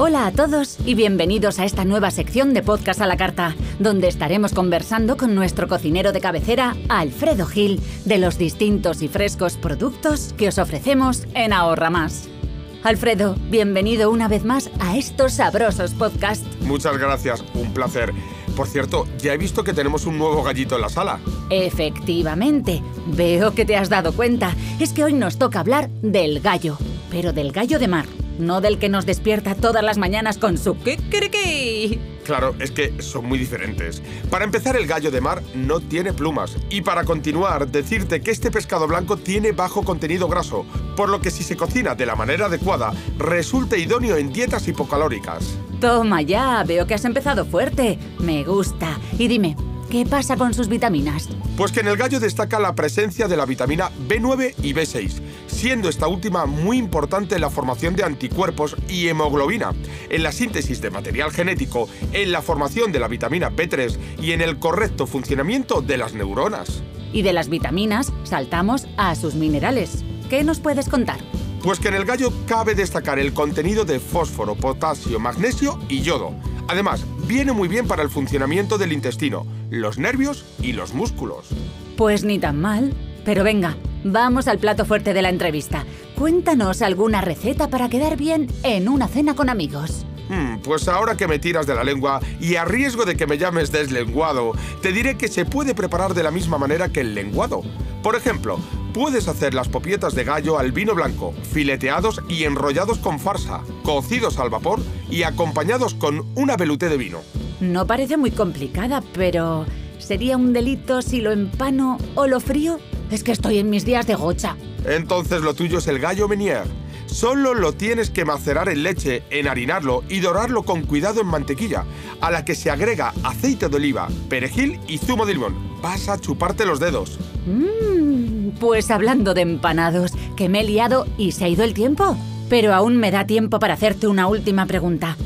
Hola a todos y bienvenidos a esta nueva sección de Podcast a la Carta, donde estaremos conversando con nuestro cocinero de cabecera, Alfredo Gil, de los distintos y frescos productos que os ofrecemos en Ahorra Más. Alfredo, bienvenido una vez más a estos sabrosos podcasts. Muchas gracias, un placer. Por cierto, ya he visto que tenemos un nuevo gallito en la sala. Efectivamente, veo que te has dado cuenta. Es que hoy nos toca hablar del gallo, pero del gallo de mar, no del que nos despierta todas las mañanas con su kikiriki. Claro, es que son muy diferentes. Para empezar, el gallo de mar no tiene plumas. Y para continuar, decirte que este pescado blanco tiene bajo contenido graso, por lo que si se cocina de la manera adecuada, resulta idóneo en dietas hipocalóricas. Toma ya, veo que has empezado fuerte. Me gusta. Y dime, ¿qué pasa con sus vitaminas? Pues que en el gallo destaca la presencia de la vitamina B9 y B6, siendo esta última muy importante en la formación de anticuerpos y hemoglobina, en la síntesis de material genético, en la formación de la vitamina B3 y en el correcto funcionamiento de las neuronas. Y de las vitaminas saltamos a sus minerales. ¿Qué nos puedes contar? Pues que en el gallo cabe destacar el contenido de fósforo, potasio, magnesio y yodo. Además, viene muy bien para el funcionamiento del intestino, los nervios y los músculos. Pues ni tan mal. Pero venga, vamos al plato fuerte de la entrevista. Cuéntanos alguna receta para quedar bien en una cena con amigos. Hmm, pues ahora que me tiras de la lengua y a riesgo de que me llames deslenguado, te diré que se puede preparar de la misma manera que el lenguado. Por ejemplo, puedes hacer las popietas de gallo al vino blanco, fileteados y enrollados con farsa, cocidos al vapor y acompañados con una veluté de vino. No parece muy complicada, pero ¿sería un delito si lo empano o lo frío? Es que estoy en mis días de gocha. Entonces lo tuyo es el gallo Menier. Solo lo tienes que macerar en leche, enharinarlo y dorarlo con cuidado en mantequilla, a la que se agrega aceite de oliva, perejil y zumo de limón. Vas a chuparte los dedos. Mmm, pues hablando de empanados, que me he liado y se ha ido el tiempo. Pero aún me da tiempo para hacerte una última pregunta.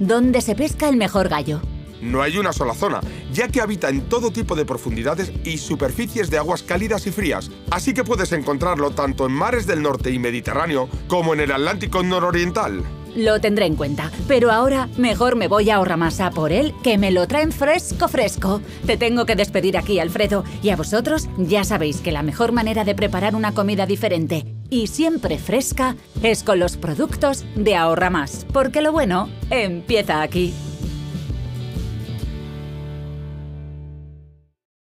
¿Dónde se pesca el mejor gallo? No hay una sola zona, ya que habita en todo tipo de profundidades y superficies de aguas cálidas y frías, así que puedes encontrarlo tanto en mares del norte y Mediterráneo como en el Atlántico nororiental. Lo tendré en cuenta, pero ahora mejor me voy a Ahorramasa por él, que me lo traen fresco fresco. Te tengo que despedir aquí, Alfredo, y a vosotros ya sabéis que la mejor manera de preparar una comida diferente y siempre fresca es con los productos de Ahorra Más, porque lo bueno empieza aquí.